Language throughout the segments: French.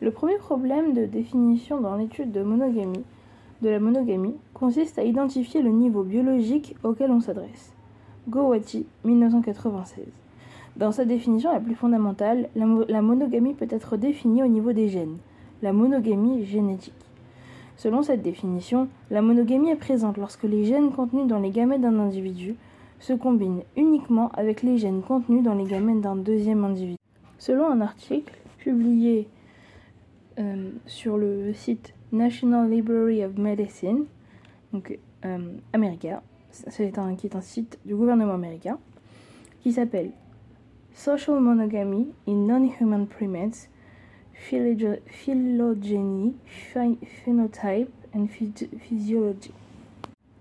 Le premier problème de définition dans l'étude de monogamie la monogamie consiste à identifier le niveau biologique auquel on s'adresse. Gowati, 1996. Dans sa définition la plus fondamentale, la, monogamie peut être définie au niveau des gènes, la monogamie génétique. Selon cette définition, la monogamie est présente lorsque les gènes contenus dans les gamètes d'un individu se combinent uniquement avec les gènes contenus dans les gamètes d'un deuxième individu. Selon un article publié euh, sur le site National Library of Medicine, donc euh, américain, c'est un, qui est un site du gouvernement américain, qui s'appelle Social Monogamy in Non-Human Primates, Phylogeny, Phenotype and Physiology.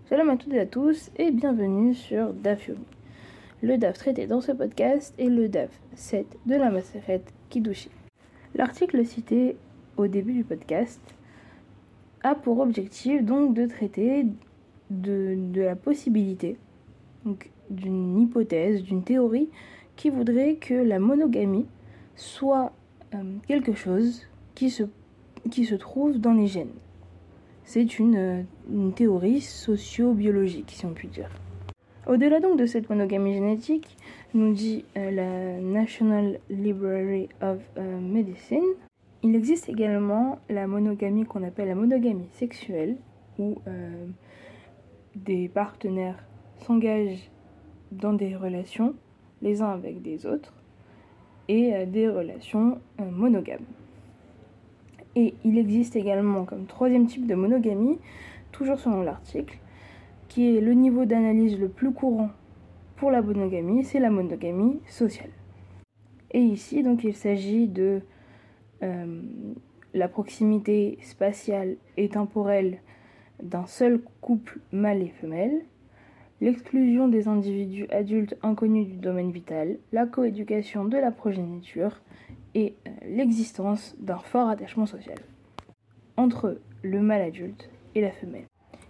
Salam à toutes et à tous et bienvenue sur DAF Le DAF traité dans ce podcast est le DAF 7 de la Maseret Kidushi. L'article cité au début du podcast a pour objectif donc de traiter de, la possibilité, d'une hypothèse, d'une théorie qui voudrait que la monogamie soit euh, quelque chose qui se, trouve dans les gènes. C'est une, euh, une théorie socio-biologique, si on peut dire. Au-delà donc de cette monogamie génétique, nous dit euh, la National Library of Medicine, il existe également la monogamie qu'on appelle la monogamie sexuelle, où euh, des partenaires s'engagent dans des relations les uns avec des autres et euh, des relations euh, monogames. Et il existe également comme troisième type de monogamie, toujours selon l'article, qui est le niveau d'analyse le plus courant pour la monogamie, c'est la monogamie sociale. Et ici, donc, il s'agit de euh, la proximité spatiale et temporelle d'un seul couple mâle et femelle, l'exclusion des individus adultes inconnus du domaine vital, la coéducation de la progéniture et euh, l'existence d'un fort attachement social entre le mâle adulte et la femelle.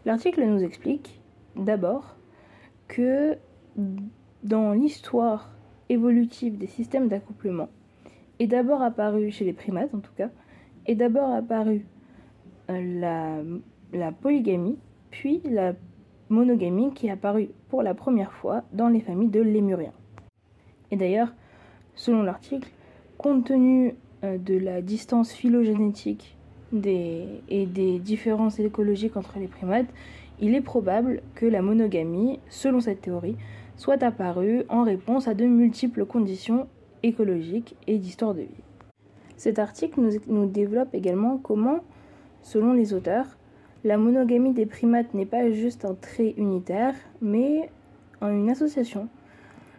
L'article nous explique d'abord que dans l'histoire évolutive des systèmes d'accouplement, est d'abord apparu chez les primates en tout cas, est d'abord apparu euh, la, polygamie, puis la monogamie qui est apparue pour la première fois dans les familles de lémuriens. Et d'ailleurs, selon l'article, compte tenu euh, de la distance phylogénétique et des différences écologiques entre les primates, il est probable que la monogamie, selon cette théorie, soit apparue en réponse à de multiples conditions écologique et d'histoire de vie. Cet article nous, développe également comment, selon les auteurs, la monogamie des primates n'est pas juste un trait unitaire, mais une association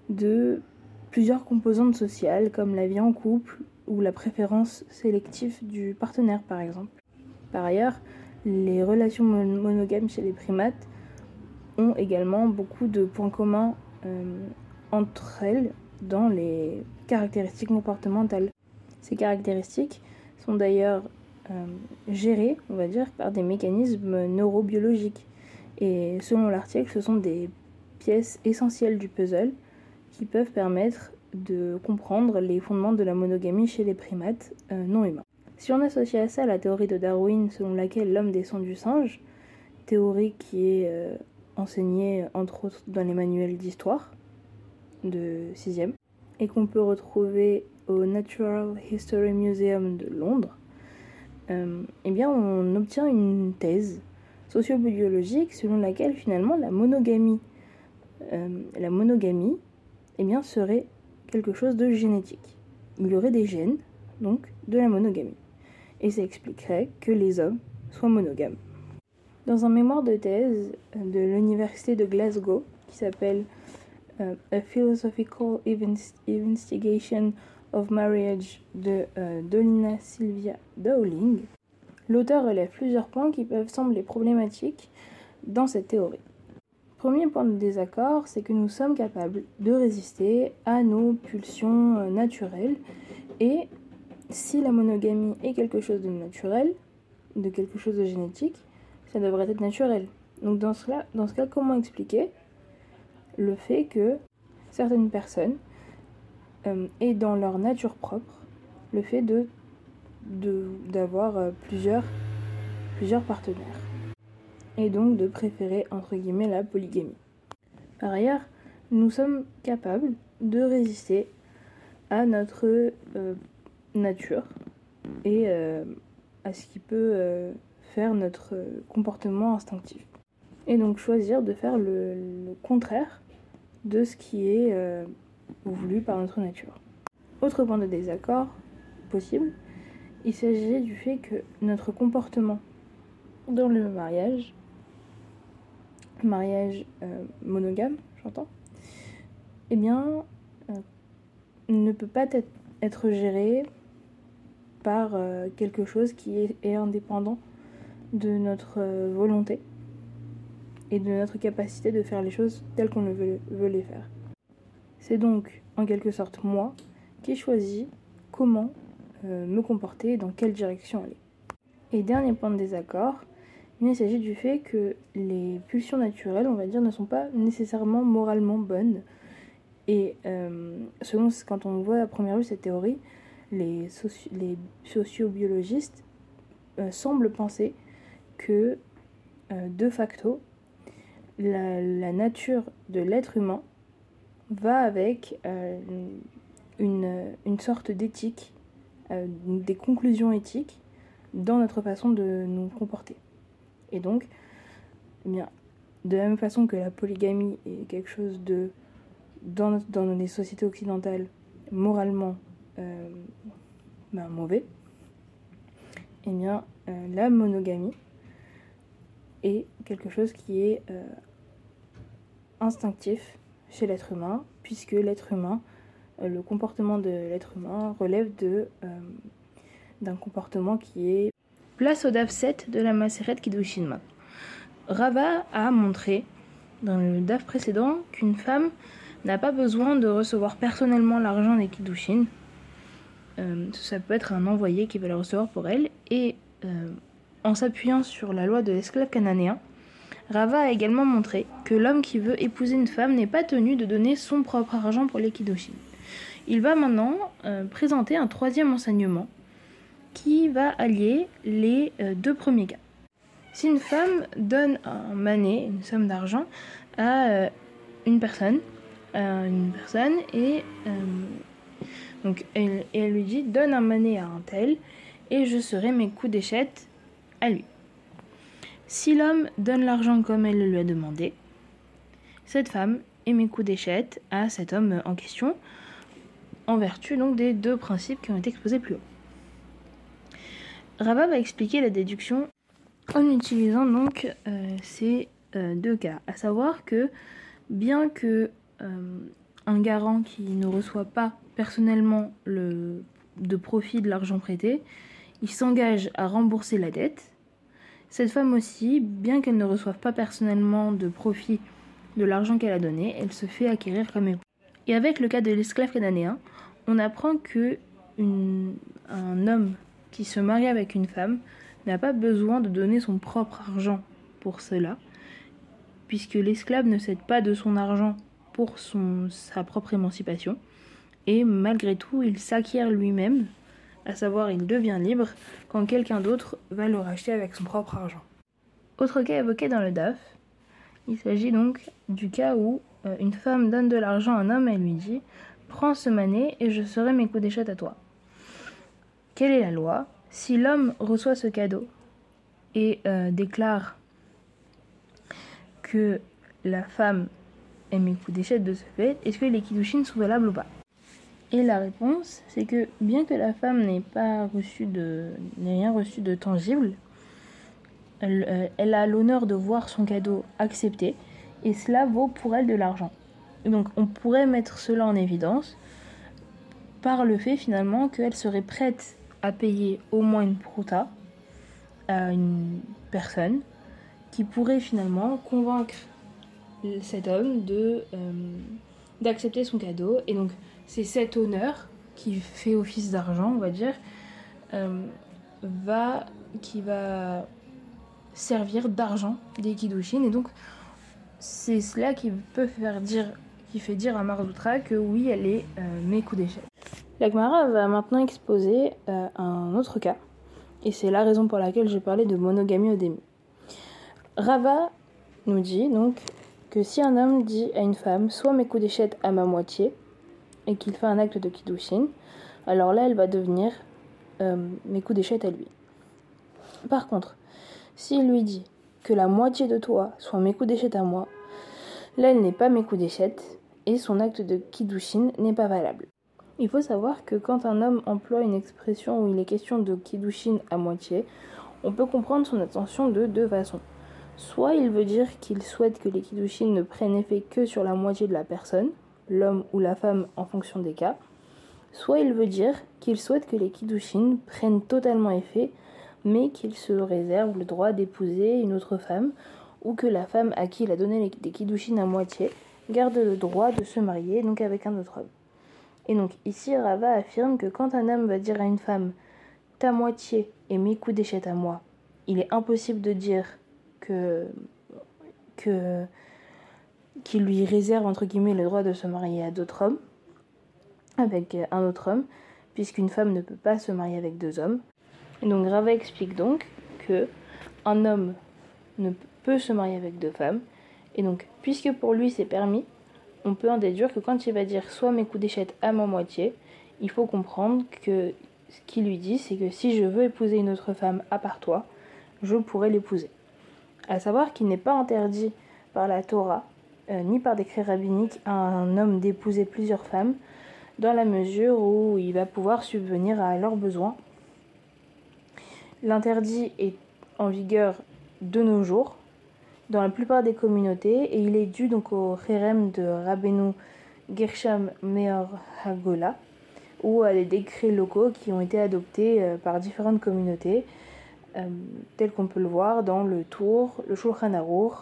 de plusieurs composantes sociales comme la vie en couple ou la préférence sélective du partenaire par exemple. Par ailleurs, les relations monogames chez les primates ont également beaucoup de points communs euh, entre elles dans les caractéristiques comportementales. Ces caractéristiques sont d'ailleurs euh, gérées, on va dire, par des mécanismes neurobiologiques. Et selon l'article, ce sont des pièces essentielles du puzzle qui peuvent permettre de comprendre les fondements de la monogamie chez les primates euh, non humains. Si on associe à ça la théorie de Darwin selon laquelle l'homme descend du singe, théorie qui est euh, enseignée entre autres dans les manuels d'histoire, de 6 et qu'on peut retrouver au Natural History Museum de Londres, euh, eh bien on obtient une thèse sociobiologique selon laquelle finalement la monogamie, euh, la monogamie eh bien, serait quelque chose de génétique. Il y aurait des gènes, donc, de la monogamie. Et ça expliquerait que les hommes soient monogames. Dans un mémoire de thèse de l'université de Glasgow, qui s'appelle A Philosophical Investigation of Marriage de euh, Dolina Sylvia Dowling, l'auteur relève plusieurs points qui peuvent sembler problématiques dans cette théorie. Premier point de désaccord, c'est que nous sommes capables de résister à nos pulsions euh, naturelles et si la monogamie est quelque chose de naturel, de quelque chose de génétique, ça devrait être naturel. Donc dans ce cas, comment expliquer le fait que certaines personnes euh, aient dans leur nature propre le fait de, d'avoir plusieurs, plusieurs partenaires. Et donc de préférer entre guillemets la polygamie. Par ailleurs, nous sommes capables de résister à notre nature et à ce qui peut faire notre comportement instinctif. Et donc choisir de faire le, contraire de ce qui est euh, voulu par notre nature. Autre point de désaccord possible, il s'agit du fait que notre comportement dans le mariage, mariage euh, monogame, j'entends, eh bien, euh, ne peut pas être, géré par quelque chose qui est indépendant de notre volonté et de notre capacité de faire les choses telles qu'on veut, les faire. C'est donc en quelque sorte moi qui choisis comment euh, me comporter et dans quelle direction aller. Et dernier point de désaccord, il s'agit du fait que les pulsions naturelles, on va dire, ne sont pas nécessairement moralement bonnes. Et euh, selon quand on voit à première vue cette théorie, les, les sociobiologistes euh, semblent penser que de facto, la, nature de l'être humain va avec euh, une, sorte d'éthique, euh, des conclusions éthiques dans notre façon de nous comporter. Et donc, eh bien, de la même façon que la polygamie est quelque chose de, dans, dans les sociétés occidentales, moralement euh, ben, mauvais, eh bien, la monogamie est quelque chose qui est instinctif chez l'être humain, puisque l'être humain, euh, le comportement de l'être humain relève de euh, d'un comportement qui est place au DAF 7 de la Maseret Kiddushin. Rava a montré dans le DAF précédent qu'une femme n'a pas besoin de recevoir personnellement l'argent des Kiddushin. Euh, ça peut être un envoyé qui va le recevoir pour elle. Et en s'appuyant sur la loi de l'esclave cananéen, Rava a également montré que l'homme qui veut épouser une femme n'est pas tenu de donner son propre argent pour les Il va maintenant euh, présenter un troisième enseignement qui va allier les euh, deux premiers cas. Si une femme donne un mané, une somme d'argent, à euh, une personne, et elle, elle, lui dit donne un mané à un tel et je serai mes coups d'échette à lui. Si l'homme donne l'argent comme elle le lui a demandé, cette femme émet coup d'échette à cet homme en question, en vertu donc des deux principes qui ont été exposés plus haut. Rabat va expliquer la déduction en utilisant donc euh, ces euh, deux cas, à savoir que bien que euh, un garant qui ne reçoit pas personnellement le, de profit de l'argent prêté, il s'engage à rembourser la dette, cette femme aussi, bien qu'elle ne reçoive pas personnellement de profit de l'argent qu'elle a donné, elle se fait acquérir comme époux. Et avec le cas de l'esclave cananéen, on apprend que un homme qui se marie avec une femme n'a pas besoin de donner son propre argent pour cela, puisque l'esclave ne cède pas de son argent pour son, sa propre émancipation, et malgré tout, il s'acquiert lui-même à savoir il devient libre quand quelqu'un d'autre va le racheter avec son propre argent. Autre cas évoqué dans le DAF, il s'agit donc du cas où euh, une femme donne de l'argent à un homme et lui dit Prends ce manet et je serai mes coups d'échette à toi. Quelle est la loi? Si l'homme reçoit ce cadeau et euh, déclare que la femme est mes coups d'échette de ce fait, est-ce que les kiddushin sont valables ou pas? Et la réponse, c'est que bien que la femme n'ait pas reçu de, n'ait rien reçu de tangible, elle, euh, elle a l'honneur de voir son cadeau accepté, et cela vaut pour elle de l'argent. Donc on pourrait mettre cela en évidence par le fait finalement qu'elle serait prête à payer au moins une prouta à une personne qui pourrait finalement convaincre cet homme euh, d'accepter son cadeau et donc c'est cet honneur qui fait office d'argent, on va dire, euh, qui va servir d'argent des Kiddushin. Et donc, c'est cela qui peut faire dire, qui fait dire à Marzoutra que oui, elle est euh, mes coups d'échelle. L'Agmara va maintenant exposer euh, un autre cas Et c'est la raison pour laquelle j'ai parlé de monogamie au début. Rava nous dit donc que si un homme dit à une femme soit mes coups d'échette à ma moitié et qu'il fait un acte de kiddushin, alors là elle va devenir euh, mes coups d'échette à lui. Par contre, s'il lui dit que la moitié de toi soit mes coups d'échette à moi, là elle n'est pas mes coups d'échette et son acte de kiddushin n'est pas valable. Il faut savoir que quand un homme emploie une expression où il est question de kiddushin à moitié, on peut comprendre son intention de deux façons. Soit il veut dire qu'il souhaite que les kiddushin ne prennent effet que sur la moitié de la personne, l'homme ou la femme en fonction des cas, soit il veut dire qu'il souhaite que les kiddushin prennent totalement effet, mais qu'il se réserve le droit d'épouser une autre femme, ou que la femme à qui il a donné les kiddushin à moitié garde le droit de se marier donc avec un autre homme. Et donc ici Rava affirme que quand un homme va dire à une femme ta moitié et mes coups d'échette à moi, il est impossible de dire que qui lui réserve entre guillemets le droit de se marier à d'autres hommes avec un autre homme puisqu'une femme ne peut pas se marier avec deux hommes. Et donc Rava explique donc que un homme ne peut se marier avec deux femmes et donc puisque pour lui c'est permis, on peut en déduire que quand il va dire soit mes coups d'échette à ma moitié, il faut comprendre que ce qu'il lui dit c'est que si je veux épouser une autre femme à part toi, je pourrais l'épouser à savoir qu'il n'est pas interdit par la Torah euh, ni par décret rabbinique à un homme d'épouser plusieurs femmes dans la mesure où il va pouvoir subvenir à leurs besoins. L'interdit est en vigueur de nos jours dans la plupart des communautés et il est dû donc au Kherem de Rabbeinu Gersham Meor Hagola ou à des décrets locaux qui ont été adoptés euh, par différentes communautés euh, tel qu'on peut le voir dans le Tour, le Shulchan Aruch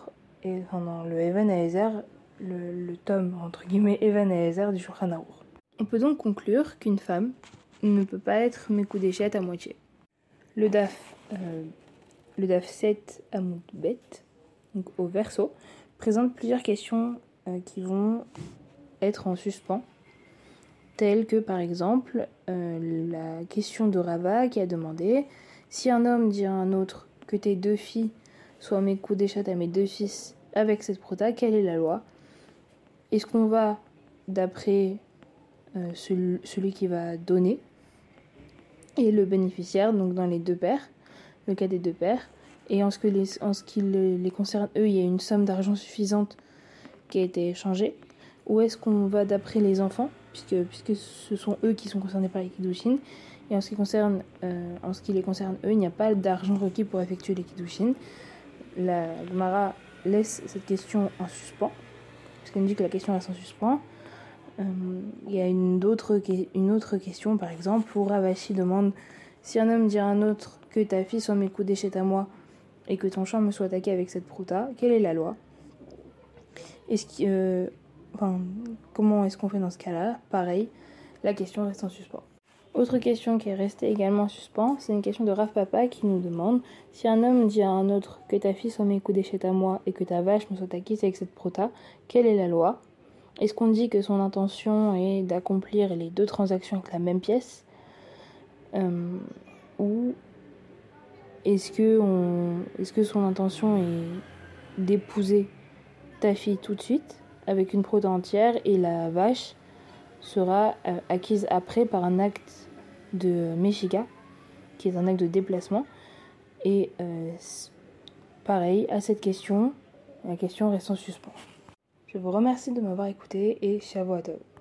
et dans le Evan le, le, tome entre guillemets Evan du Shulchan. On peut donc conclure qu'une femme ne peut pas être mes à moitié. Le DAF, euh, le DAF 7 à Bet, donc au verso, présente plusieurs questions euh, qui vont être en suspens, telles que par exemple euh, la question de Rava qui a demandé si un homme dit à un autre que tes deux filles soient mes coups d'échette à mes deux fils avec cette prota, quelle est la loi? Est-ce qu'on va d'après euh, celui, qui va donner et le bénéficiaire, donc dans les deux pères, le cas des deux pères, et en ce, que en ce qui les, concerne, eux, il y a une somme d'argent suffisante qui a été échangée Ou est-ce qu'on va d'après les enfants, puisque, ce sont eux qui sont concernés par les et en ce qui, euh, en ce qui les concerne eux, il n'y a pas d'argent requis pour effectuer les Kiddushin. La laisse cette question en suspens, parce qu'elle dit que la question reste en suspens. Euh, il y a une autre, question, par exemple, où Ravashi demande si un homme dit à un autre que ta fille soit mes coups d'échette à moi et que ton champ me soit attaqué avec cette prouta, quelle est la loi? Euh, Comment est-ce qu'on fait dans ce cas-là? Pareil, la question reste en suspens. Autre question qui est restée également en suspens, c'est une question de Raf Papa qui nous demande si un homme dit à un autre que ta fille soit mes coups d'échette à moi et que ta vache me soit acquise avec cette prota, quelle est la loi? Est-ce qu'on dit que son intention est d'accomplir les deux transactions avec la même pièce? Euh, Ou est-ce que, que son intention est d'épouser ta fille tout de suite avec une prota entière et la vache sera euh, acquise après par un acte de Meshiga, qui est un acte de déplacement. Et euh, pareil, à cette question, la question reste en suspens. Je vous remercie de m'avoir écouté et Shavuot